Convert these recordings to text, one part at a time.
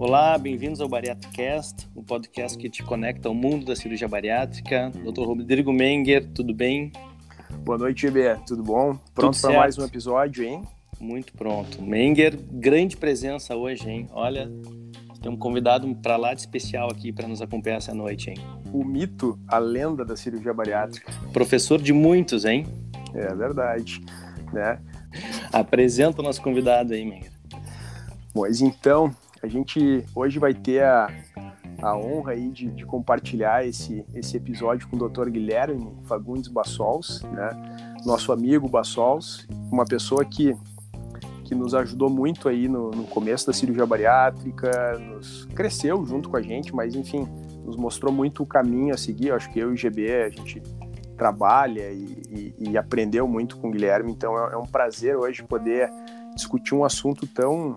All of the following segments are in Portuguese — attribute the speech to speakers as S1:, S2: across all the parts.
S1: Olá, bem-vindos ao Bariatricast, o podcast que te conecta ao mundo da cirurgia bariátrica. Dr. Rodrigo Menger, tudo bem?
S2: Boa noite, GB. Tudo bom? Pronto para mais um episódio, hein?
S1: Muito pronto. Menger, grande presença hoje, hein? Olha, tem um convidado para lá de especial aqui para nos acompanhar essa noite, hein?
S2: O mito, a lenda da cirurgia bariátrica.
S1: Professor de muitos, hein?
S2: É verdade, né?
S1: Apresenta o nosso convidado aí, Menger.
S2: Pois então, a gente hoje vai ter a, a honra aí de, de, compartilhar esse, esse episódio com o Dr. Guilherme Fagundes Bassols, né? Nosso amigo Bassols, uma pessoa que que nos ajudou muito aí no, no, começo da cirurgia bariátrica, nos cresceu junto com a gente, mas enfim, nos mostrou muito o caminho a seguir. Eu acho que eu e o GB a gente trabalha e, e, e aprendeu muito com o Guilherme, então é, é, um prazer hoje poder discutir um assunto tão,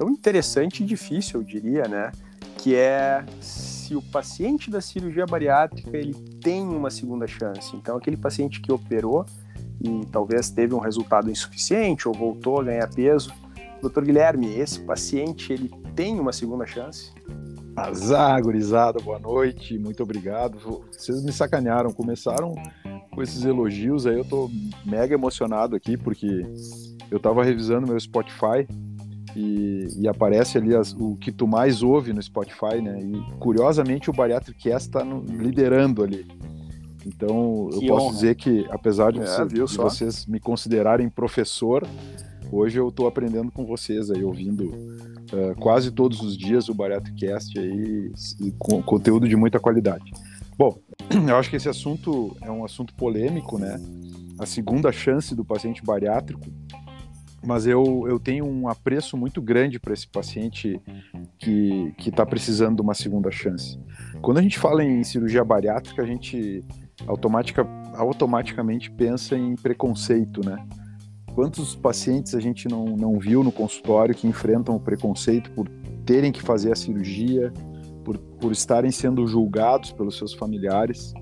S2: tão interessante e difícil, eu diria, né? Que é se o paciente da cirurgia bariátrica ele tem uma segunda chance. Então, aquele paciente que operou e talvez teve um resultado insuficiente ou voltou a ganhar peso. Doutor Guilherme, esse paciente ele tem uma segunda chance?
S3: Azar, gurizada, boa noite, muito obrigado. Vocês me sacanearam, começaram com esses elogios, aí eu tô mega emocionado aqui, porque eu tava revisando meu Spotify e, e aparece ali as, o que tu mais ouve no Spotify, né? E curiosamente o Bariatric Cast tá no, liderando ali. Então, que eu honra. posso dizer que, apesar de, é, você, de vocês me considerarem professor, hoje eu estou aprendendo com vocês aí, ouvindo uh, quase todos os dias o BariatriCast aí, com conteúdo de muita qualidade. Bom, eu acho que esse assunto é um assunto polêmico, né? A segunda chance do paciente bariátrico, mas eu, eu tenho um apreço muito grande para esse paciente que está precisando de uma segunda chance. Quando a gente fala em cirurgia bariátrica, a gente automatica, automaticamente pensa em preconceito, né? Quantos pacientes a gente não, não viu no consultório que enfrentam o preconceito por terem que fazer a cirurgia, por, por estarem sendo julgados pelos seus familiares?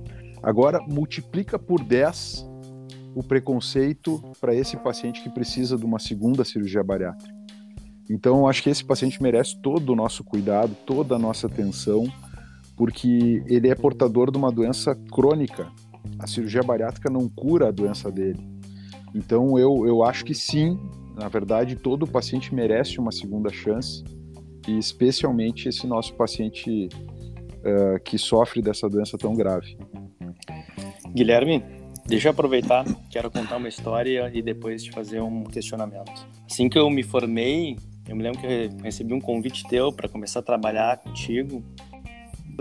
S3: Agora, multiplica por 10 o preconceito para esse paciente que precisa de uma segunda cirurgia bariátrica. Então, acho que esse paciente merece todo o nosso cuidado, toda a nossa atenção, porque ele é portador de uma doença crônica. A cirurgia bariátrica não cura a doença dele. Então eu, eu acho que sim, na verdade, todo paciente merece uma segunda chance, e especialmente esse nosso paciente uh, que sofre dessa doença tão grave.
S1: Guilherme, deixa eu aproveitar, quero contar uma história e depois te fazer um questionamento. Assim que eu me formei, eu me lembro que eu recebi um convite teu para começar a trabalhar contigo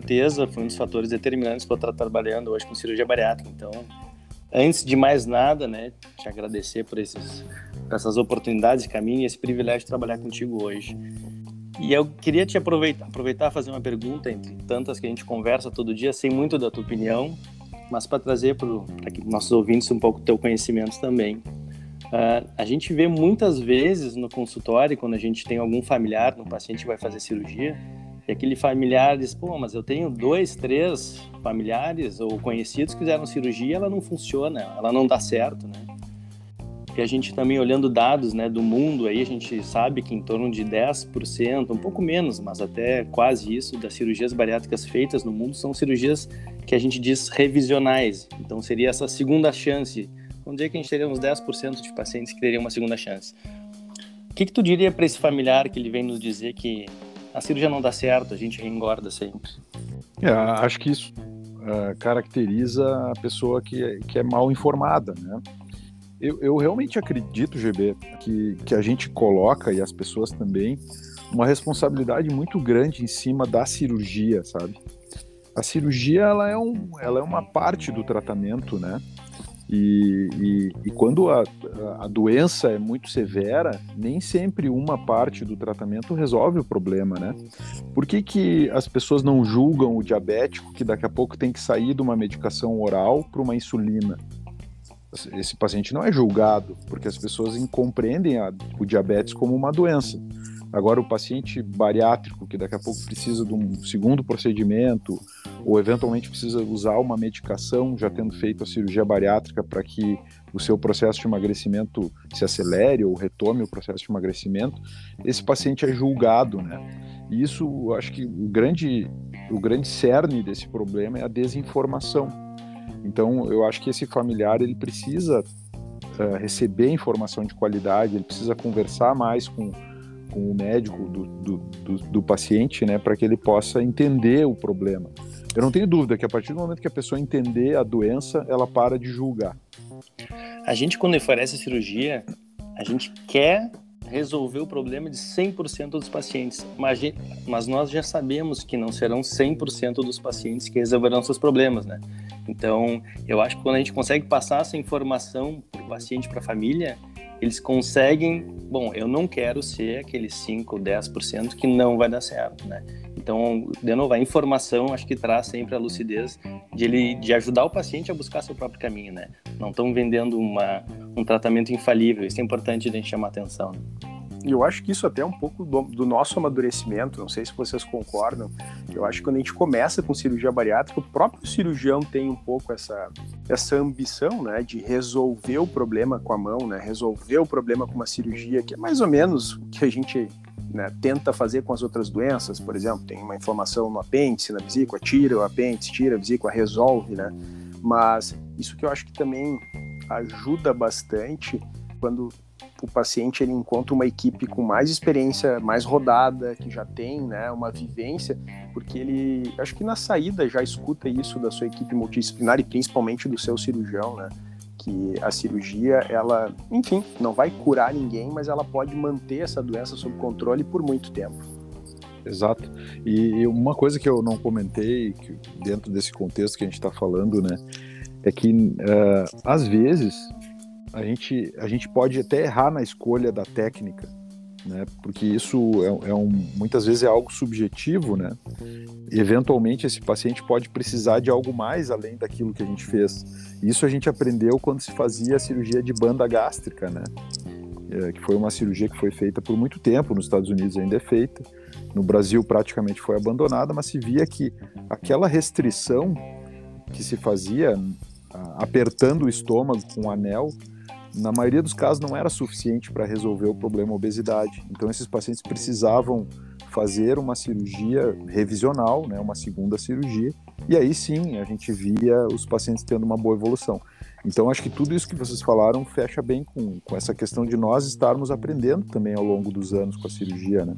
S1: certeza foi um dos fatores determinantes para eu estar trabalhando hoje com cirurgia bariátrica. Então, antes de mais nada, né, te agradecer por esses, por essas oportunidades de caminho e esse privilégio de trabalhar contigo hoje. E eu queria te aproveitar, aproveitar fazer uma pergunta entre tantas que a gente conversa todo dia, sem muito da tua opinião, mas para trazer para que nossos ouvintes um pouco do teu conhecimento também. Uh, a gente vê muitas vezes no consultório, quando a gente tem algum familiar no paciente vai fazer cirurgia, e aquele familiar diz, pô, mas eu tenho dois, três familiares ou conhecidos que fizeram cirurgia, ela não funciona, ela não dá certo, né? E a gente também olhando dados, né, do mundo aí, a gente sabe que em torno de 10%, um pouco menos, mas até quase isso, das cirurgias bariátricas feitas no mundo são cirurgias que a gente diz revisionais. Então seria essa segunda chance. Vamos dizer que a gente teria uns 10% de pacientes que teriam uma segunda chance. O que, que tu diria para esse familiar que ele vem nos dizer que a cirurgia não dá certo, a gente engorda sempre.
S3: É, acho que isso uh, caracteriza a pessoa que, é, que é mal informada, né? Eu, eu realmente acredito, GB, que, que a gente coloca, e as pessoas também, uma responsabilidade muito grande em cima da cirurgia, sabe? A cirurgia, ela é, um, ela é uma parte do tratamento, né? E, e, e, quando a, a doença é muito severa, nem sempre uma parte do tratamento resolve o problema, né? Por que, que as pessoas não julgam o diabético que daqui a pouco tem que sair de uma medicação oral para uma insulina? Esse paciente não é julgado, porque as pessoas compreendem a, o diabetes como uma doença. Agora, o paciente bariátrico, que daqui a pouco precisa de um segundo procedimento, ou eventualmente precisa usar uma medicação, já tendo feito a cirurgia bariátrica, para que o seu processo de emagrecimento se acelere ou retome o processo de emagrecimento, esse paciente é julgado, né? E isso, acho que o grande, o grande cerne desse problema é a desinformação. Então, eu acho que esse familiar ele precisa uh, receber informação de qualidade, ele precisa conversar mais com, com o médico do, do, do, do paciente, né, para que ele possa entender o problema. Eu não tenho dúvida que a partir do momento que a pessoa entender a doença, ela para de julgar.
S1: A gente, quando oferece a cirurgia, a gente quer resolver o problema de 100% dos pacientes, mas, mas nós já sabemos que não serão 100% dos pacientes que resolverão seus problemas, né? Então, eu acho que quando a gente consegue passar essa informação para o paciente, para a família, eles conseguem, bom, eu não quero ser aquele 5, 10% que não vai dar certo, né? Então, de novo, a informação acho que traz sempre a lucidez de ele de ajudar o paciente a buscar seu próprio caminho, né? Não estão vendendo uma, um tratamento infalível, isso é importante a gente chamar atenção. Né?
S2: E eu acho que isso até é um pouco do, do, nosso amadurecimento, não sei se vocês concordam. Eu acho que quando a gente começa com cirurgia bariátrica, o próprio cirurgião tem um pouco essa, essa ambição, né, de resolver o problema com a mão, né, resolver o problema com uma cirurgia, que é mais ou menos o que a gente né, tenta fazer com as outras doenças, por exemplo, tem uma inflamação no apêndice, na vesícula, tira o apêndice, tira a vesícula, resolve, né? Mas isso que eu acho que também ajuda bastante quando o paciente ele encontra uma equipe com mais experiência, mais rodada, que já tem né, uma vivência, porque ele, acho que na saída já escuta isso da sua equipe multidisciplinar e principalmente do seu cirurgião, né? Que a cirurgia, ela, enfim, não vai curar ninguém, mas ela pode manter essa doença sob controle por muito tempo.
S3: Exato. E uma coisa que eu não comentei, que dentro desse contexto que a gente está falando, né, é que uh, às vezes a gente, a gente pode até errar na escolha da técnica, né? Porque isso é, é um, muitas vezes é algo subjetivo, né? Eventualmente esse paciente pode precisar de algo mais além daquilo que a gente fez. Isso a gente aprendeu quando se fazia a cirurgia de banda gástrica, né? É, que foi uma cirurgia que foi feita por muito tempo, nos Estados Unidos ainda é feita, no Brasil praticamente foi abandonada, mas se via que aquela restrição que se fazia apertando o estômago com um anel na maioria dos casos não era suficiente para resolver o problema obesidade. Então esses pacientes precisavam fazer uma cirurgia revisional, né, uma segunda cirurgia, e aí sim a gente via os pacientes tendo uma boa evolução. Então acho que tudo isso que vocês falaram fecha bem com, com essa questão de nós estarmos aprendendo também ao longo dos anos com a cirurgia, né?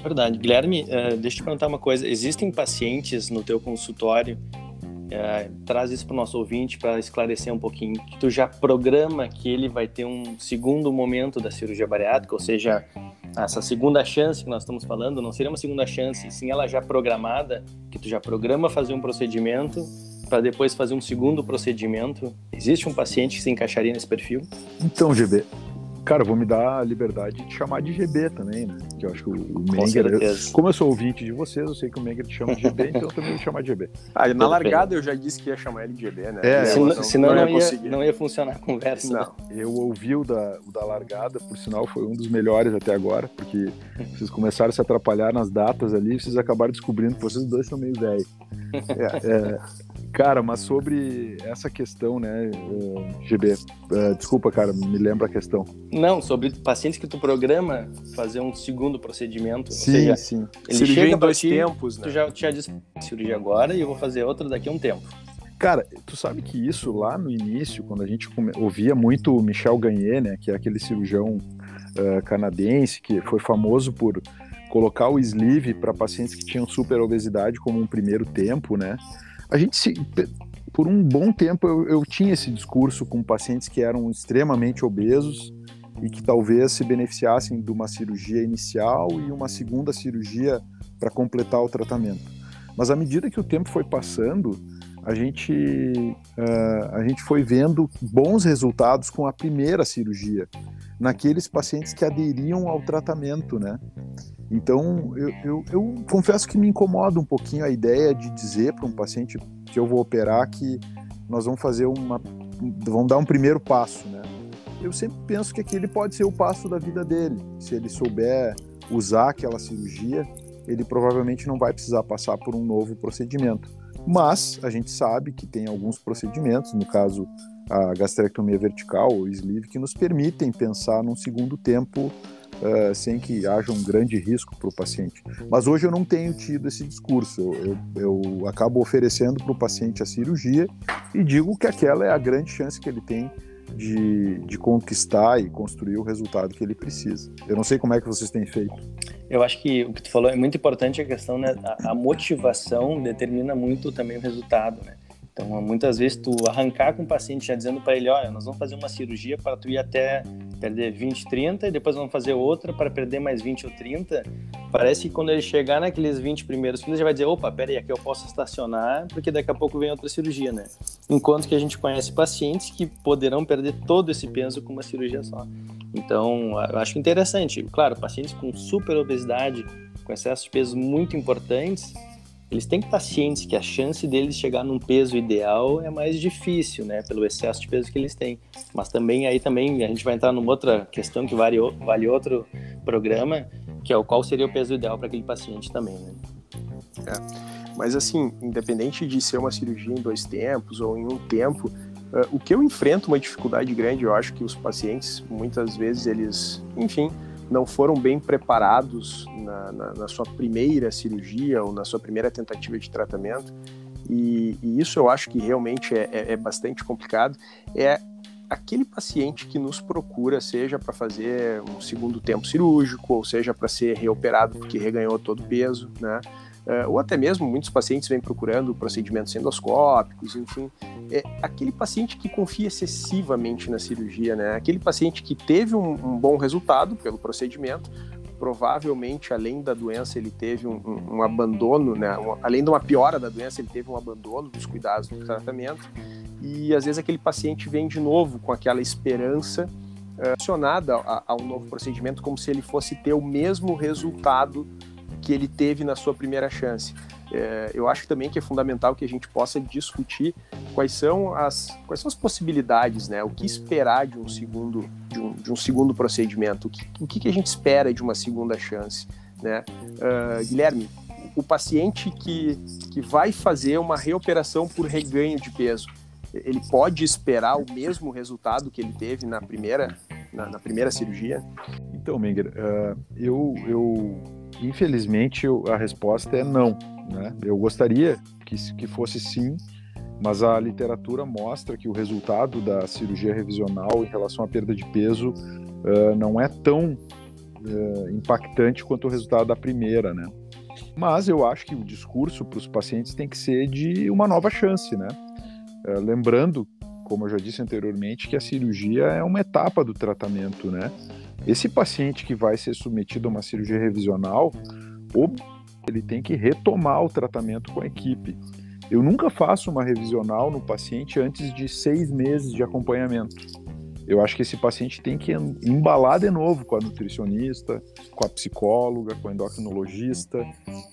S1: Verdade. Guilherme, uh, deixa eu te perguntar uma coisa. Existem pacientes no teu consultório é, traz isso para o nosso ouvinte para esclarecer um pouquinho. Tu já programa que ele vai ter um segundo momento da cirurgia bariátrica, ou seja, essa segunda chance que nós estamos falando não seria uma segunda chance, sim ela já programada, que tu já programa fazer um procedimento para depois fazer um segundo procedimento. Existe um paciente que se encaixaria nesse perfil?
S3: Então, GB, Cara, vou me dar a liberdade de chamar de GB também, né? Que eu acho que o, o Menger. Eu, como eu sou ouvinte de vocês, eu sei que o Menger te chama de GB, então eu também vou chamar de GB.
S2: Ah, na largada eu já disse que ia chamar ele de GB, né?
S1: É, senão, não, senão não, não, ia, não, ia, funcionar a conversa.
S3: Não. Né? Eu ouvi o da, o da largada, por sinal, foi um dos melhores até agora, porque vocês começaram a se atrapalhar nas datas ali e vocês acabaram descobrindo que vocês dois são meio velhos. É, é, Cara, mas sobre essa questão, né, GB, uh, desculpa, cara, me lembra a questão.
S1: Não, sobre pacientes que tu programa fazer um segundo procedimento.
S3: Sim, seja, sim.
S1: Ele cirurgia chega em dois ti, tempos, né? Tu já, já disse cirurgia agora e eu vou fazer outra daqui a um tempo.
S3: Cara, tu sabe que isso lá no início, quando a gente ouvia muito o Michel Gagné, né, que é aquele cirurgião uh, canadense que foi famoso por colocar o sleeve para pacientes que tinham super obesidade como um primeiro tempo, né? A gente se, por um bom tempo eu, eu, tinha esse discurso com pacientes que eram extremamente obesos e que talvez se beneficiassem de uma cirurgia inicial e uma segunda cirurgia para completar o tratamento. Mas à medida que o tempo foi passando, a gente, uh, a gente foi vendo bons resultados com a primeira cirurgia, naqueles pacientes que aderiam ao tratamento, né? Então, eu, eu, eu, confesso que me incomoda um pouquinho a ideia de dizer para um paciente que eu vou operar que nós vamos fazer uma. vamos dar um primeiro passo, né? Eu sempre penso que aquele pode ser o passo da vida dele. Se ele souber usar aquela cirurgia, ele provavelmente não vai precisar passar por um novo procedimento. Mas a gente sabe que tem alguns procedimentos, no caso a gastrectomia vertical ou sleeve, que nos permitem pensar num segundo tempo uh, sem que haja um grande risco para o paciente. Mas hoje eu não tenho tido esse discurso. Eu, eu, eu acabo oferecendo para o paciente a cirurgia e digo que aquela é a grande chance que ele tem de, de conquistar e construir o resultado que ele precisa. Eu não sei como é que vocês têm feito.
S1: Eu acho que o que tu falou é muito importante a questão, né? A, a motivação determina muito também o resultado, né? Então, muitas vezes tu arrancar com o paciente já dizendo para ele, olha, nós vamos fazer uma cirurgia para tu ir até perder 20, 30 e depois vamos fazer outra para perder mais 20 ou 30. Parece que quando ele chegar naqueles 20 primeiros quilos, já vai dizer, opa, pera aí, aqui eu posso estacionar, porque daqui a pouco vem outra cirurgia, né? Enquanto que a gente conhece pacientes que poderão perder todo esse peso com uma cirurgia só. Então, eu acho interessante. Claro, pacientes com super obesidade, com excesso de peso muito importantes, eles têm que estar cientes que a chance deles chegar num peso ideal é mais difícil, né, pelo excesso de peso que eles têm. Mas também aí também a gente vai entrar numa outra questão que vale, vale outro programa, que é o qual seria o peso ideal para aquele paciente também, né?
S2: É. Mas assim, independente de ser uma cirurgia em dois tempos ou em um tempo, uh, o que eu enfrento uma dificuldade grande, eu acho que os pacientes muitas vezes eles, enfim, não foram bem preparados na, na, na, sua primeira cirurgia ou na sua primeira tentativa de tratamento. E, e isso eu acho que realmente é, é, é, bastante complicado. É aquele paciente que nos procura, seja para fazer um segundo tempo cirúrgico, ou seja para ser reoperado porque reganhou todo o peso, né? Uh, ou até mesmo muitos pacientes vêm procurando procedimentos endoscópicos, enfim, é aquele paciente que confia excessivamente na cirurgia, né? Aquele paciente que teve um, um bom resultado pelo procedimento, provavelmente além da doença ele teve um, um, um abandono, né? além de uma piora da doença ele teve um abandono dos cuidados do tratamento e às vezes aquele paciente vem de novo com aquela esperança relacionada uh, a, a um novo procedimento como se ele fosse ter o mesmo resultado que ele teve na sua primeira chance. É, eu acho também que é fundamental que a gente possa discutir quais são as, quais são as possibilidades, né? O que esperar de um segundo, de um, de um segundo procedimento? O que, o que a gente espera de uma segunda chance, né? Uh, Guilherme, o paciente que, que vai fazer uma reoperação por reganho de peso, ele pode esperar o mesmo resultado que ele teve na primeira, na, na primeira cirurgia?
S3: Então, Menger, uh, eu, eu Infelizmente, a resposta é não. Né? Eu gostaria que, que fosse sim, mas a literatura mostra que o resultado da cirurgia revisional em relação à perda de peso uh, não é tão uh, impactante quanto o resultado da primeira, né? Mas eu acho que o discurso para os pacientes tem que ser de uma nova chance, né? Uh, lembrando, como eu já disse anteriormente, que a cirurgia é uma etapa do tratamento, né? Esse paciente que vai ser submetido a uma cirurgia revisional, ele tem que retomar o tratamento com a equipe. Eu nunca faço uma revisional no paciente antes de seis meses de acompanhamento. Eu acho que esse paciente tem que embalar de novo com a nutricionista, com a psicóloga, com a endocrinologista.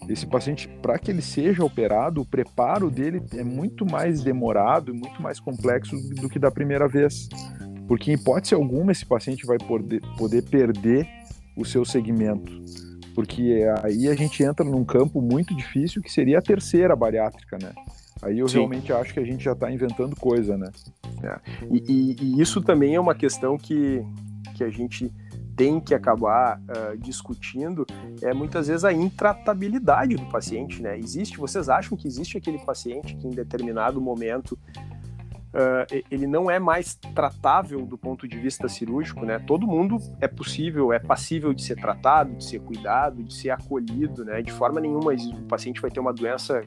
S3: Esse paciente, para que ele seja operado, o preparo dele é muito mais demorado e muito mais complexo do que da primeira vez. Porque, em hipótese alguma, esse paciente vai poder, poder perder o seu segmento. Porque aí a gente entra num campo muito difícil que seria a terceira bariátrica, né? Aí eu Sim. realmente acho que a gente já está inventando coisa, né?
S2: É. E, e, e, isso também é uma questão que, que a gente tem que acabar uh, discutindo é muitas vezes a intratabilidade do paciente, né? Existe, vocês acham que existe aquele paciente que em determinado momento uh, ele não é mais tratável do ponto de vista cirúrgico, né? Todo mundo é possível, é passível de ser tratado, de ser cuidado, de ser acolhido, né? De forma nenhuma o paciente vai ter uma doença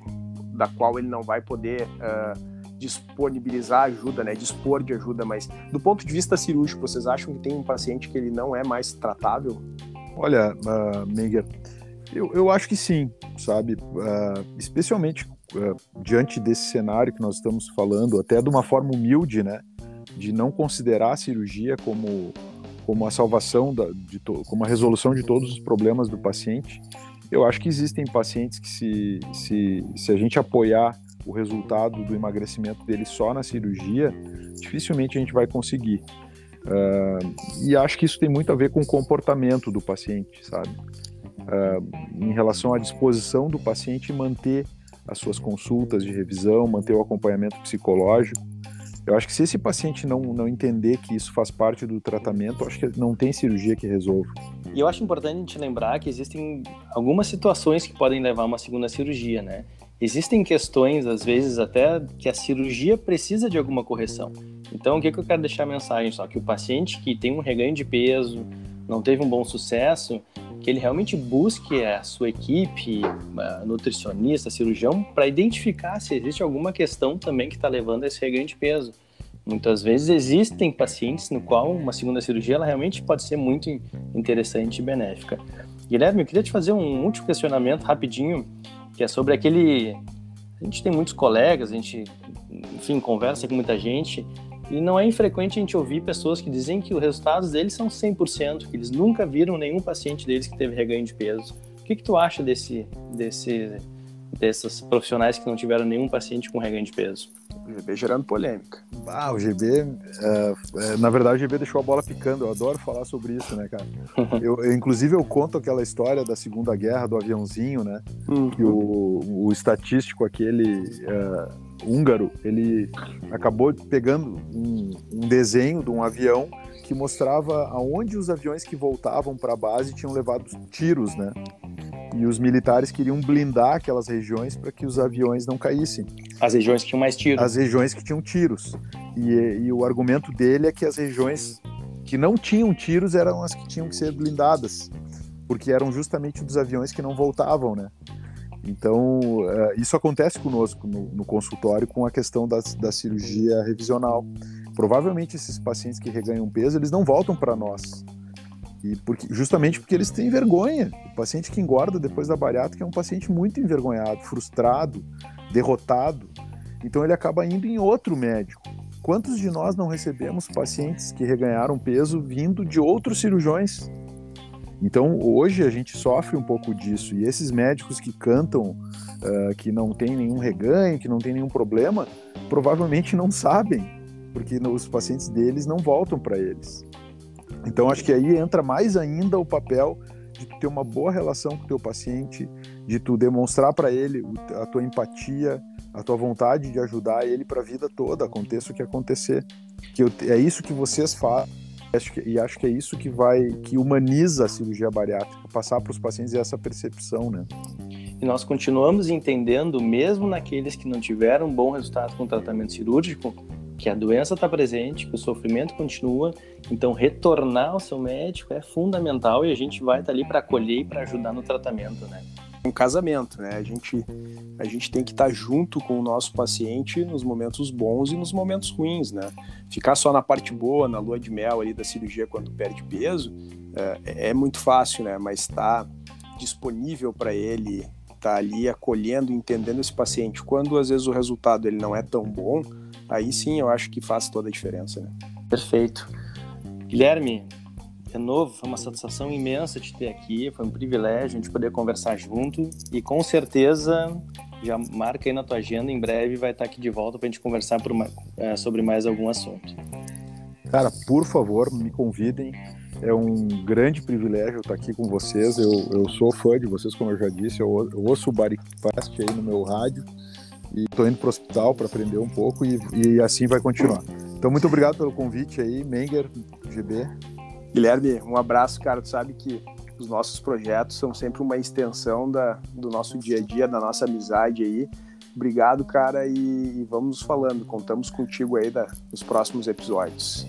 S2: da qual ele não vai poder uh, disponibilizar ajuda, né? Dispor de ajuda, mas do ponto de vista cirúrgico, vocês acham que tem um paciente que ele não é mais tratável?
S3: Olha, uh, eu, eu acho que sim, sabe? Uh, especialmente diante desse cenário que nós estamos falando, até de uma forma humilde, né, de não considerar a cirurgia como como a salvação da, de como a resolução de todos os problemas do paciente. Eu acho que existem pacientes que se, se, se a gente apoiar o resultado do emagrecimento dele só na cirurgia, dificilmente a gente vai conseguir. Uh, e acho que isso tem muito a ver com o comportamento do paciente, sabe? Uh, em relação à disposição do paciente manter as suas consultas de revisão, manter o acompanhamento psicológico. Eu acho que se esse paciente não, não entender que isso faz parte do tratamento, acho que não tem cirurgia que resolva.
S1: E eu acho importante a gente lembrar que existem algumas situações que podem levar a uma segunda cirurgia, né? Existem questões, às vezes, até que a cirurgia precisa de alguma correção. Então, o que, que eu quero deixar a mensagem só? Que o paciente que tem um reganho de peso, não teve um bom sucesso, que ele realmente busque a sua equipe, nutricionista, cirurgião, para identificar se existe alguma questão também que está levando a esse reganho de peso. Muitas vezes existem pacientes no qual uma segunda cirurgia ela realmente pode ser muito interessante e benéfica. Guilherme, eu queria te fazer um último questionamento rapidinho, que é sobre aquele. A gente tem muitos colegas, a gente, enfim, conversa com muita gente, e não é infrequente a gente ouvir pessoas que dizem que os resultados deles são 100%, que eles nunca viram nenhum paciente deles que teve reganho de peso. O que, que tu acha desse, desse, desses profissionais que não tiveram nenhum paciente com reganho de peso?
S2: O GB gerando polêmica.
S3: Ah, o GB, é, é, na verdade, o GB deixou a bola picando. Eu adoro falar sobre isso, né, cara? eu, eu, inclusive, eu conto aquela história da Segunda Guerra do aviãozinho, né? Uhum. Que o, o estatístico aquele. Uh, húngaro, ele acabou pegando um, um desenho de um avião que mostrava aonde os aviões que voltavam para a base tinham levado tiros, né? E os militares queriam blindar aquelas regiões para que os aviões não caíssem.
S1: As regiões que tinham mais tiros.
S3: As regiões que tinham tiros. E, e o argumento dele é que as regiões que não tinham tiros eram as que tinham que ser blindadas, porque eram justamente dos aviões que não voltavam, né? Então, uh, isso acontece conosco no, no, consultório com a questão da, da cirurgia revisional. Provavelmente esses pacientes que reganham peso, eles não voltam para nós. E porque, justamente porque eles têm vergonha. O paciente que engorda depois da bariátrica é um paciente muito envergonhado, frustrado, derrotado. Então ele acaba indo em outro médico. Quantos de nós não recebemos pacientes que reganharam peso vindo de outros cirurgiões? Então, hoje a gente sofre um pouco disso. E esses médicos que cantam uh, que não tem nenhum reganho, que não tem nenhum problema, provavelmente não sabem, porque os pacientes deles não voltam para eles. Então, acho que aí entra mais ainda o papel de tu ter uma boa relação com o teu paciente, de tu demonstrar para ele a tua empatia, a tua vontade de ajudar ele para a vida toda, aconteça o que acontecer. Que eu, é isso que vocês fazem e acho que é isso que vai, que humaniza a cirurgia bariátrica, passar para os pacientes essa percepção, né?
S1: E nós continuamos entendendo, mesmo naqueles que não tiveram bom resultado com o tratamento cirúrgico, que a doença está presente, que o sofrimento continua, então retornar ao seu médico é fundamental e a gente vai estar tá ali para acolher e para ajudar no tratamento, né?
S2: um casamento, né? A gente, a gente tem que estar junto com o nosso paciente nos momentos bons e nos momentos ruins, né? Ficar só na parte boa, na lua de mel ali da cirurgia quando perde peso, é, é muito fácil, né? Mas estar tá disponível para ele, estar tá ali acolhendo, entendendo esse paciente, quando às vezes o resultado ele não é tão bom, aí sim eu acho que faz toda a diferença, né?
S1: Perfeito. Guilherme, é novo, foi uma satisfação imensa te ter aqui, foi um privilégio a gente poder conversar junto e com certeza já marca aí na tua agenda, em breve vai estar aqui de volta para a gente conversar uma, é, sobre mais algum assunto.
S3: Cara, por favor, me convidem. É um grande privilégio estar aqui com vocês. Eu, eu sou fã de vocês, como eu já disse. Eu, eu ouço o Baricast aí no meu rádio e estou indo para o hospital para aprender um pouco e, e assim vai continuar. Então, muito obrigado pelo convite aí, Menger, GB.
S2: Guilherme, um abraço, cara. Tu sabe que os nossos projetos são sempre uma extensão da, do nosso dia a dia, da nossa amizade aí. Obrigado, cara, e, e vamos falando. Contamos contigo aí da, nos próximos episódios.